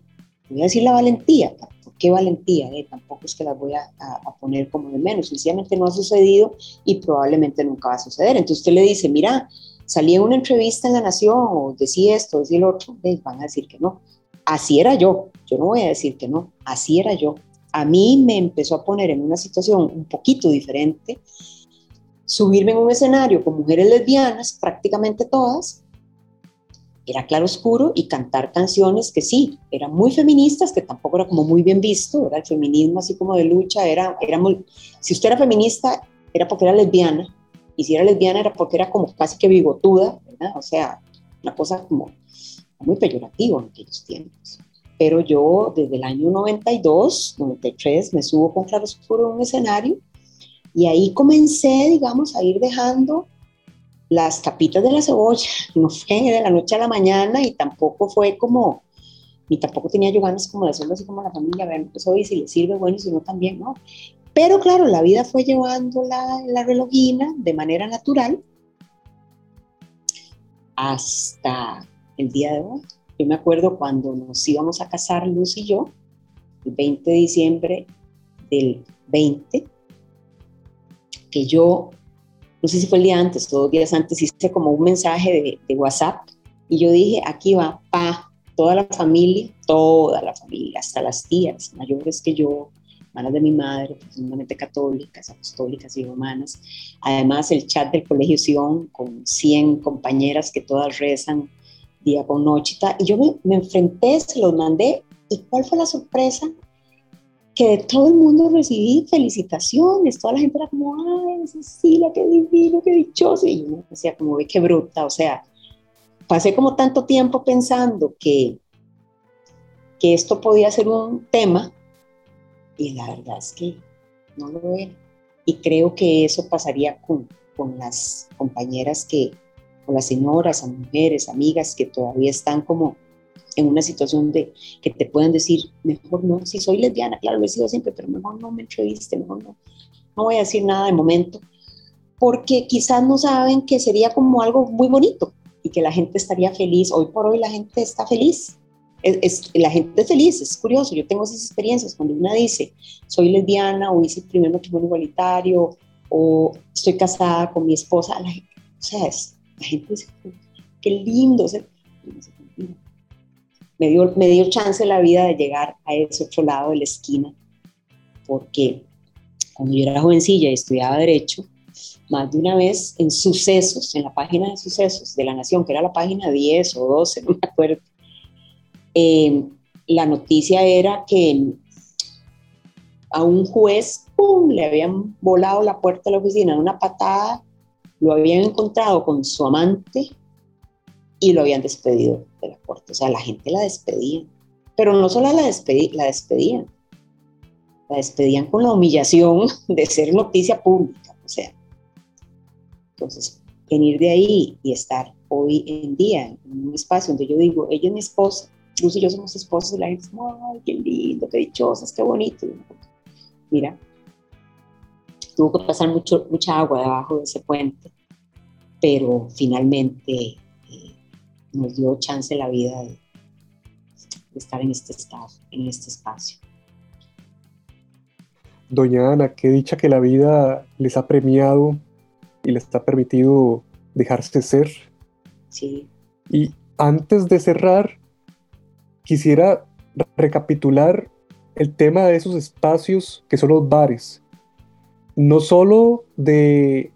voy a decir la valentía, qué valentía, eh? tampoco es que las voy a, poner como de menos, sencillamente no ha sucedido y probablemente nunca va a suceder. Entonces usted le dice, mira, salí en una entrevista en La Nación o decía esto, decía el otro, van a decir que no. Así era yo, yo no voy a decir que no, así era yo. A mí me empezó a poner en una situación un poquito diferente, subirme en un escenario con mujeres lesbianas, prácticamente todas, era claro oscuro y cantar canciones que sí, eran muy feministas, que tampoco era como muy bien visto, era el feminismo así como de lucha, era, era muy, si usted era feminista era porque era lesbiana, y si era lesbiana era porque era como casi que bigotuda, ¿verdad? O sea, una cosa como muy peyorativa en aquellos tiempos. Pero yo desde el año 92, 93, me subo con claro oscuro en un escenario y ahí comencé, digamos, a ir dejando las capitas de la cebolla, no fue de la noche a la mañana y tampoco fue como, ni tampoco tenía yo ganas como de hacerlo así como la familia, ver, pues hoy si le sirve, bueno, si no también, ¿no? Pero claro, la vida fue llevando la, la relojina de manera natural hasta el día de hoy. Yo me acuerdo cuando nos íbamos a casar Luz y yo, el 20 de diciembre del 20, que yo no sé si fue el día antes o dos días antes, hice como un mensaje de, WhatsApp y yo dije, aquí va, pa, toda la familia, toda la familia, hasta las tías mayores que yo, hermanas de mi madre, profundamente católicas, apostólicas y romanas. Además, el chat del Colegio Sion con 100 compañeras que todas rezan día con noche. Y yo me, me enfrenté, se los mandé. ¿Y cuál fue la sorpresa? Que de todo el mundo recibí felicitaciones, toda la gente era como, ay, Cecilia, qué divino, qué dichoso, y yo decía como, ve qué bruta, o sea, pasé como tanto tiempo pensando que, que esto podía ser un tema y la verdad es que no lo era. Y creo que eso pasaría con, con las compañeras que, con las señoras, a mujeres, amigas que todavía están como en una situación de que te puedan decir, mejor no, si soy lesbiana, claro, lo he sido siempre, pero mejor no me entreviste, mejor no, no voy a decir nada de momento, porque quizás no saben que sería como algo muy bonito y que la gente estaría feliz. Hoy por hoy la gente está feliz. Es, la gente es feliz, es curioso. Yo tengo esas experiencias cuando una dice, soy lesbiana o hice el primer matrimonio igualitario o estoy casada con mi esposa. La, o sea, la gente dice, qué lindo. Me, dio, me dio chance la vida de llegar a ese otro lado de la esquina porque cuando yo era jovencilla y estudiaba Derecho, más de una vez en sucesos, en la página de sucesos de la Nación, que era la página 10 o 12, no me acuerdo, eh, la noticia era que a un juez, ¡pum!, le habían volado la puerta de la oficina en una patada, lo habían encontrado con su amante y lo habían despedido de la puerta. O sea, la gente la despedía. Pero no solo la, la despedían, la despedían con la humillación de ser noticia pública. O sea, entonces, venir de ahí y estar hoy en día en un espacio donde yo digo, ella es mi esposa, Luz y yo somos esposos, y la gente dice, ay, qué lindo, qué dichosas, qué bonito. Mira, tuvo que pasar mucho, mucha agua debajo de ese puente, pero finalmente nos dio chance la vida de, de, estar en este estado, en este espacio. Doña Ana, qué dicha que la vida les ha premiado y les ha permitido dejarse ser. Sí. Y antes de cerrar, quisiera recapitular el tema de esos espacios que son los bares. No solo de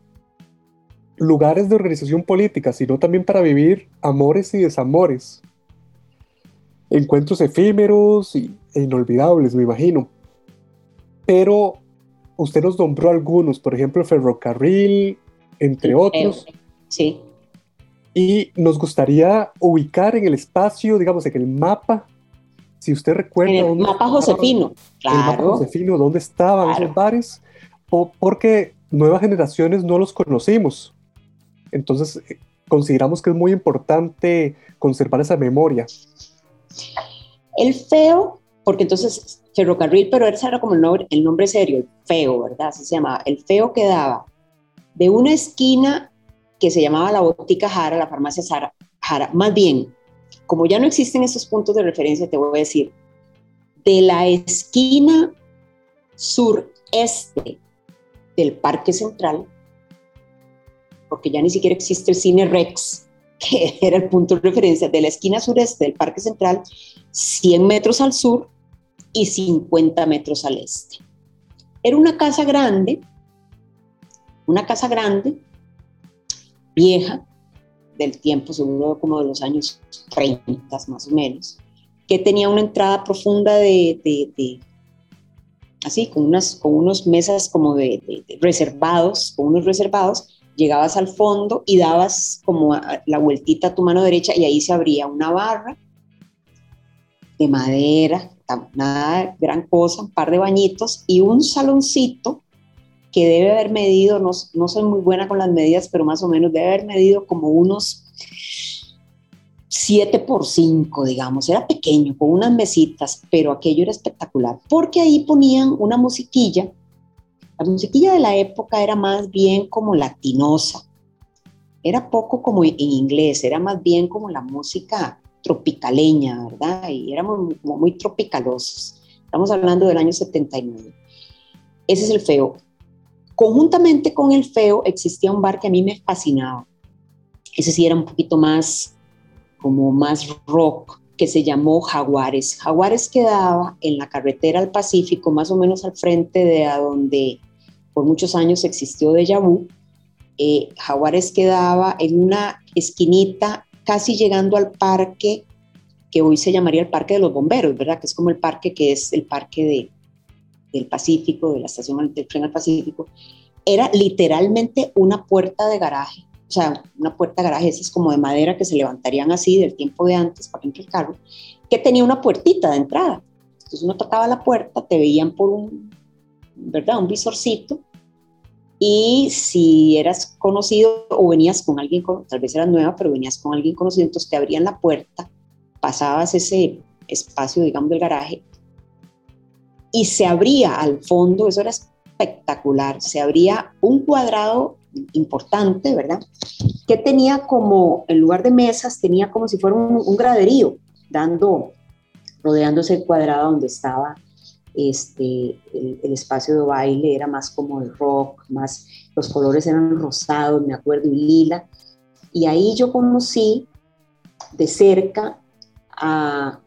lugares de organización política, sino también para vivir amores y desamores. Encuentros efímeros e inolvidables, me imagino. Pero usted nos nombró algunos, por ejemplo, el ferrocarril, entre otros. Sí. Y nos gustaría ubicar en el espacio, digamos, en el mapa, si usted recuerda. En el mapa Josefino, claro. El mapa Josefino, dónde estaban esos bares, o porque nuevas generaciones no los conocimos. Entonces, eh, consideramos que es muy importante conservar esa memoria. El feo, porque entonces ferrocarril, pero ese era como el nombre, el nombre serio, el feo, ¿verdad? Así se llamaba. El feo quedaba de una esquina que se llamaba la Botica Jara, la farmacia Jara, más bien, como ya no existen esos puntos de referencia, te voy a decir, de la esquina sureste del Parque Central, porque ya ni siquiera existe el Cine Rex, que era el punto de referencia, de la esquina sureste del Parque Central, 100 metros al sur y 50 metros al este. Era una casa grande, una casa grande, vieja, del tiempo, seguro como de los años 30 más o menos, que tenía una entrada profunda de, de, así, con, unas, con unos mesas como de, reservados, con unos reservados, llegabas al fondo y dabas como la vueltita a tu mano derecha y ahí se abría una barra de madera, nada gran cosa, un par de bañitos y un saloncito que debe haber medido, no, no soy muy buena con las medidas, pero más o menos debe haber medido como unos 7 por 5, digamos, era pequeño, con unas mesitas, pero aquello era espectacular, porque ahí ponían una musiquilla. La musiquilla de la época era más bien como latinosa, era poco como en inglés, era más bien como la música tropicaleña, ¿verdad? Y éramos como muy tropicalosos. Estamos hablando del año 79. Ese es el feo. Conjuntamente con el feo existía un bar que a mí me fascinaba. Ese sí era un poquito más, como más rock, que se llamó Jaguares. Jaguares quedaba en la carretera al Pacífico, más o menos al frente de a donde por muchos años existió Deja Vu. Eh, Jaguares quedaba en una esquinita casi llegando al parque que hoy se llamaría el Parque de los Bomberos, ¿verdad? Que es como el parque que es el parque de, del Pacífico, de la estación del tren al Pacífico. Era literalmente una puerta de garaje o sea, una puerta garaje, esas como de madera que se levantarían así del tiempo de antes para que el carro, que tenía una puertita de entrada. Entonces uno tocaba la puerta, te veían por un, ¿verdad? Un visorcito. Y si eras conocido o venías con alguien, tal vez eras nueva, pero venías con alguien conocido, entonces te abrían la puerta, pasabas ese espacio, digamos, del garaje y se abría al fondo, eso era espectacular, se abría un cuadrado importante, ¿verdad? Que tenía como, en lugar de mesas, tenía como si fuera un, graderío, dando, rodeándose el cuadrado donde estaba este, el, espacio de baile, era más como el rock, más, los colores eran rosados, me acuerdo, y lila. Y ahí yo conocí de cerca a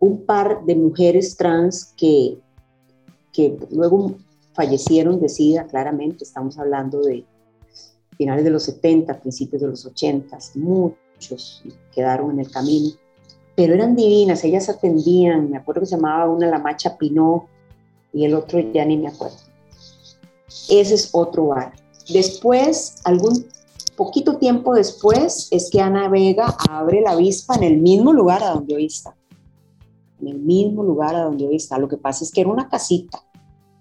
un par de mujeres trans que, que luego fallecieron de SIDA, claramente, estamos hablando de finales de los 70, principios de los 80, muchos quedaron en el camino, pero eran divinas, ellas atendían, me acuerdo que se llamaba una la Macha Pinó y el otro ya ni me acuerdo. Ese es otro bar. Después, algún poquito tiempo después, es que Ana Vega abre la avispa en el mismo lugar a donde hoy está. En el mismo lugar a donde hoy está. Lo que pasa es que era una casita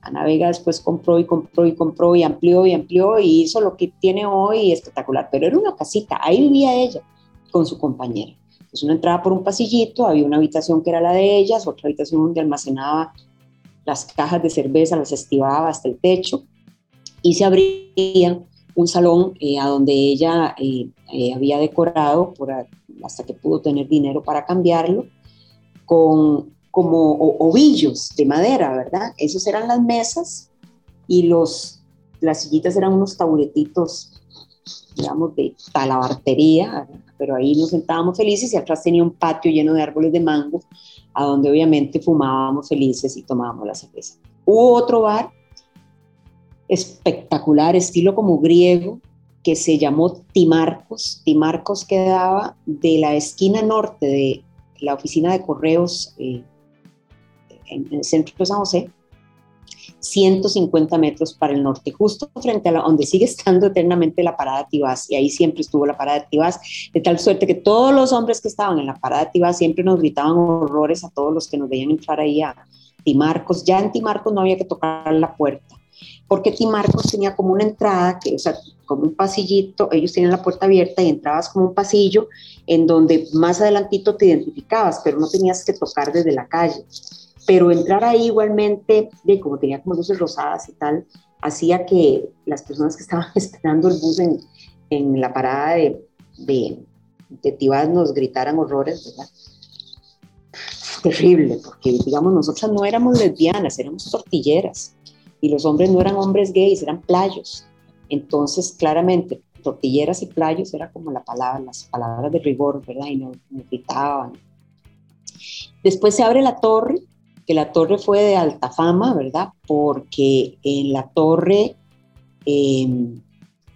Ana Vega después compró y compró y compró y amplió y amplió y hizo lo que tiene hoy espectacular, pero era una casita, ahí vivía ella con su compañera. Entonces uno entraba por un pasillito, había una habitación que era la de ellas, otra habitación donde almacenaba las cajas de cerveza, las estivaba hasta el techo y se abría un salón eh, a donde ella eh, eh, había decorado hasta que pudo tener dinero para cambiarlo, con como ovillos de madera, ¿verdad? Esos eran las mesas y los, las sillitas eran unos taburetitos, digamos, de talabartería, pero ahí nos sentábamos felices y atrás tenía un patio lleno de árboles de mango, a donde obviamente fumábamos felices y tomábamos la cerveza. Hubo otro bar espectacular, estilo como griego, que se llamó Timarcos. Timarcos quedaba de la esquina norte de la oficina de correos eh, en, el centro de San José, 150 metros para el norte, justo frente a la, donde sigue estando eternamente la parada Tibás, y ahí siempre estuvo la parada Tibás, de tal suerte que todos los hombres que estaban en la parada Tibás siempre nos gritaban horrores a todos los que nos veían entrar ahí a Timarcos. Ya en Timarcos no había que tocar la puerta, porque Timarcos tenía como una entrada, que, o sea, como un pasillito, ellos tenían la puerta abierta y entrabas como un pasillo en donde más adelantito te identificabas, pero no tenías que tocar desde la calle pero entrar ahí igualmente, de como tenía como luces rosadas y tal, hacía que las personas que estaban esperando el bus en, en la parada de, de, de Tibás nos gritaran horrores, ¿verdad? Terrible, porque digamos, nosotras no éramos lesbianas, éramos tortilleras, y los hombres no eran hombres gays, eran playos. Entonces, claramente, tortilleras y playos era como la palabra, las palabras de rigor, ¿verdad? Y nos, nos gritaban. Después se abre la torre que la torre fue de alta fama, ¿verdad? Porque en la torre em,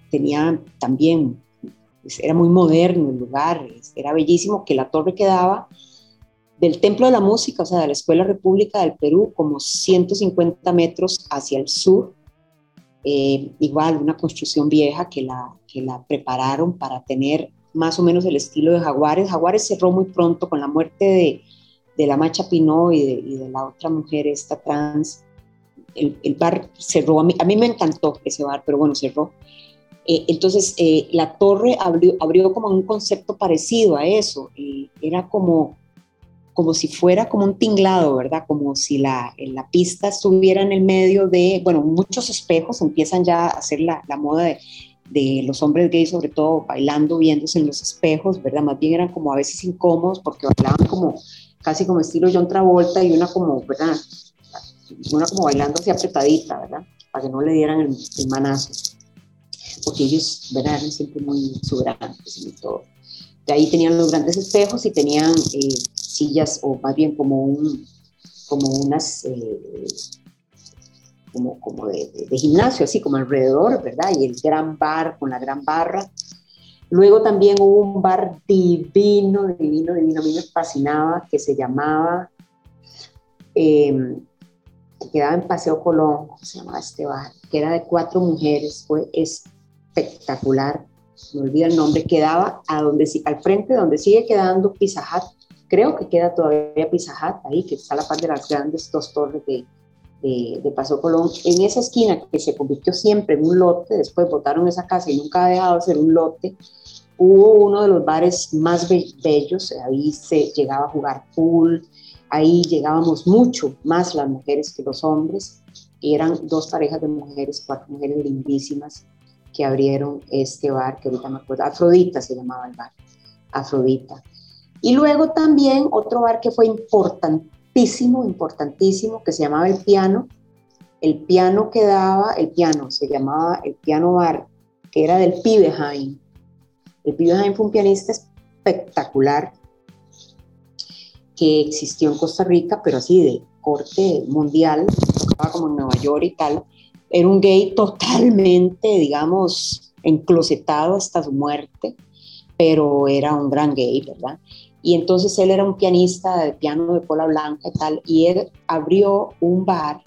tenía también, pues, era muy moderno el lugar, era bellísimo, que la torre quedaba del Templo de la Música, o sea, de la Escuela República del Perú, como 150 metros hacia el sur. Eh, igual, una construcción vieja que la, que la prepararon para tener más o menos el estilo de Jaguares. Jaguares cerró muy pronto con la muerte de, de la Macha Pinó y de, la otra mujer, esta trans, el, bar cerró. A mí, a mí, me encantó ese bar, pero bueno, cerró. Eh, entonces, eh, la torre abrió, abrió como un concepto parecido a eso. Eh, era como, como si fuera como un tinglado, ¿verdad? Como si la, la pista estuviera en el medio de, bueno, muchos espejos empiezan ya a hacer la, la moda de, de los hombres gays, sobre todo bailando, viéndose en los espejos, ¿verdad? Más bien eran como a veces incómodos porque bailaban como casi como estilo John Travolta y una como, ¿verdad? Una como bailando así apretadita, ¿verdad? Para que no le dieran el, manazo. Porque ellos, ¿verdad? Eran siempre muy exuberantes y todo. De ahí tenían los grandes espejos y tenían eh, sillas, o más bien como, un, como unas, eh, como, como de, de, gimnasio, así como alrededor, ¿verdad? Y el gran bar con la gran barra Luego también hubo un bar divino, divino, divino, a mí me fascinaba, que se llamaba, em, que quedaba en Paseo Colón, ¿cómo se llamaba este bar? Que era de cuatro mujeres, fue espectacular. me olvida el nombre, quedaba a donde, al frente donde sigue quedando Pizza creo que queda todavía Pizza ahí, que está a la par de las grandes dos torres de, de, de, Paso Colón, en esa esquina que se convirtió siempre en un lote, después botaron esa casa y nunca ha dejado de ser un lote, hubo uno de los bares más bellos, ahí se llegaba a jugar pool, ahí llegábamos mucho más las mujeres que los hombres, eran dos parejas de mujeres, cuatro mujeres lindísimas que abrieron este bar, que ahorita me acuerdo, Afrodita se llamaba el bar, Afrodita. Y luego también otro bar que fue importantísimo, importantísimo, que se llamaba El Piano. El piano que daba, el piano se llamaba el Piano Bar, que era del Pibe Jaime. El Pibe Jaime fue un pianista espectacular que existió en Costa Rica, pero así de corte mundial, tocaba como en Nueva York y tal. Era un gay totalmente, digamos, enclosetado hasta su muerte, pero era un gran gay, ¿verdad? Y entonces él era un pianista de piano de cola blanca y tal, y él abrió un bar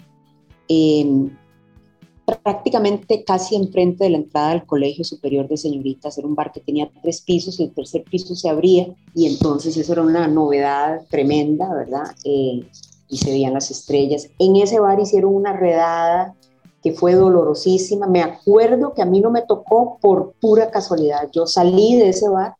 prácticamente casi enfrente de la entrada del Colegio Superior de Señoritas. Era un bar que tenía tres pisos el tercer piso se abría y entonces eso era una novedad tremenda, ¿verdad? Eh, y se veían las estrellas. En ese bar hicieron una redada que fue dolorosísima. Me acuerdo que a mí no me tocó por pura casualidad. Yo salí de ese bar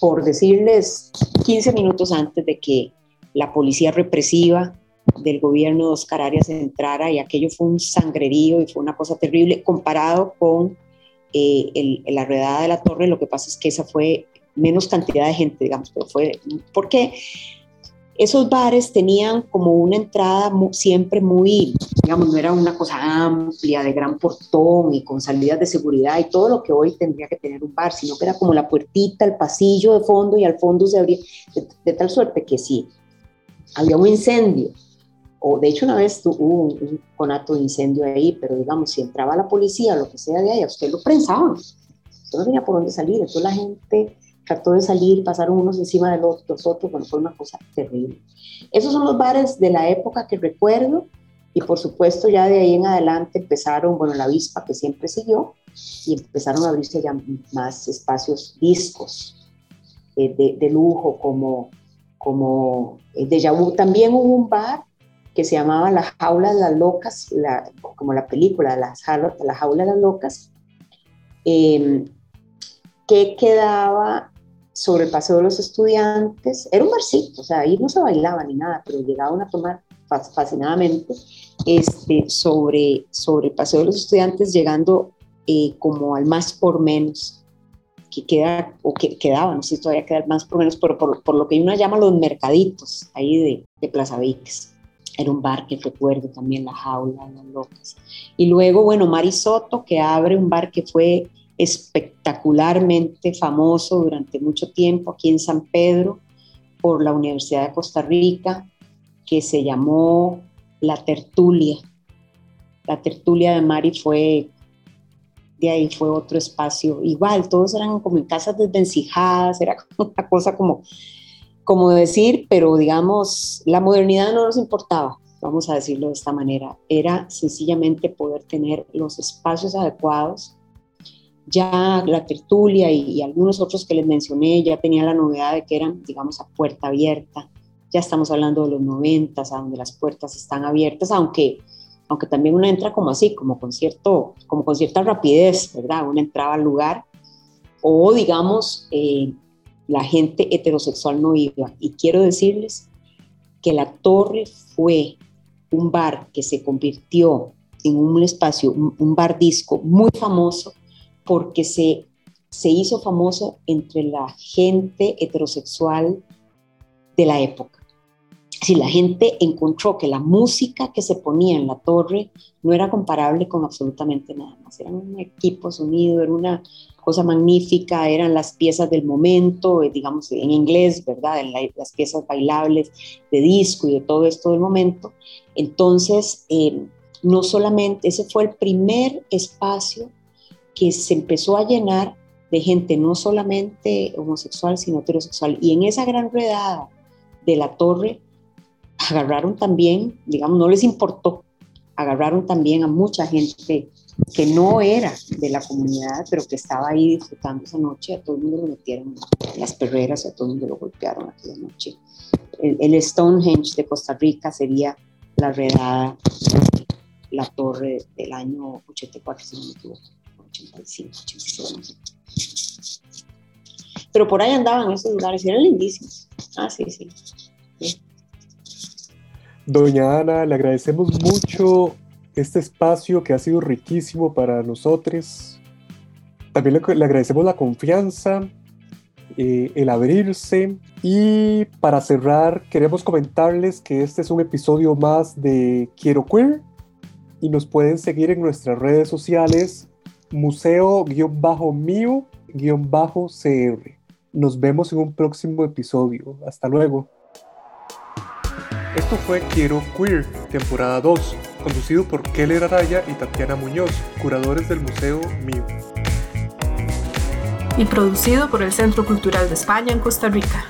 por decirles 15 minutos antes de que la policía represiva del gobierno de Oscar Arias entrara y aquello fue un sangrerío y fue una cosa terrible comparado con eh, la redada de la torre. Lo que pasa es que esa fue menos cantidad de gente, digamos, pero fue porque esos bares tenían como una entrada siempre muy, digamos, no era una cosa amplia, de gran portón y con salidas de seguridad y todo lo que hoy tendría que tener un bar, sino que era como la puertita, el pasillo de fondo y al fondo se abría, de, tal suerte que si había un incendio, o de hecho una vez hubo un, conato de incendio ahí, pero digamos, si entraba la policía o lo que sea de ahí, a usted lo prensaban, usted no tenía por dónde salir, entonces la gente trató de salir, pasaron unos encima de los, otros, bueno, fue una cosa terrible. Esos son los bares de la época que recuerdo y por supuesto ya de ahí en adelante empezaron, bueno, la avispa que siempre siguió y empezaron a abrirse ya más espacios discos eh, de, lujo como, como eh, de Vu. También hubo un bar que se llamaba La Jaula de las Locas, la, como la película, La, la Jaula de las Locas, eh, que quedaba sobre el paseo de los estudiantes. Era un barcito, o sea, ahí no se bailaba ni nada, pero llegaban a tomar fascinadamente este, sobre, sobre el paseo de los estudiantes, llegando eh, como al más por menos, que queda, o que quedaba, no sé si todavía queda más por menos, pero por, lo que uno llama los mercaditos, ahí de, de Plaza Víquez. Era un bar que recuerdo también, La Jaula, Las Locas. Y luego, bueno, Marisoto, que abre un bar que fue espectacularmente famoso durante mucho tiempo aquí en San Pedro por la Universidad de Costa Rica, que se llamó La Tertulia. La Tertulia de Mari fue, de ahí fue otro espacio igual, todos eran como en casas desvencijadas, era una cosa como, como decir, pero digamos, la modernidad no nos importaba, vamos a decirlo de esta manera, era sencillamente poder tener los espacios adecuados ya la tertulia y, algunos otros que les mencioné ya tenían la novedad de que eran, digamos, a puerta abierta. Ya estamos hablando de los noventas, a donde las puertas están abiertas, aunque, aunque también uno entra como así, como con, cierto, como con cierta rapidez, ¿verdad? Uno entraba al lugar o, digamos, eh, la gente heterosexual no iba. Y quiero decirles que la torre fue un bar que se convirtió en un espacio, un bar disco muy famoso porque se, se hizo famoso entre la gente heterosexual de la época. Si la gente encontró que la música que se ponía en la torre no era comparable con absolutamente nada más, eran un equipo sonido, era una cosa magnífica, eran las piezas del momento, eh, digamos en inglés, ¿verdad? Las piezas bailables de disco y de todo esto del momento. Entonces, eh, no solamente, ese fue el primer espacio que se empezó a llenar de gente no solamente homosexual, sino heterosexual. Y en esa gran redada de la torre, agarraron también, digamos, no les importó, agarraron también a mucha gente que no era de la comunidad, pero que estaba ahí disfrutando esa noche, a todo el mundo lo metieron en las perreras a todo el mundo lo golpearon aquella noche. El, el Stonehenge de Costa Rica sería la redada, la torre del año 84, si no me equivoco, 85, 86, Pero por ahí andaban esos lugares, eran lindísimos. Ah, sí, sí. Doña Ana, le agradecemos mucho este espacio que ha sido riquísimo para nosotros. También le, agradecemos la confianza, eh, el abrirse. Y para cerrar, queremos comentarles que este es un episodio más de Quiero Queer. Y nos pueden seguir en nuestras redes sociales, museo-mío-cr. Nos vemos en un próximo episodio. Hasta luego. Esto fue Quiero Queer, temporada 2, conducido por Keller Araya y Tatiana Muñoz, curadores del Museo Mío. Y producido por el Centro Cultural de España en Costa Rica.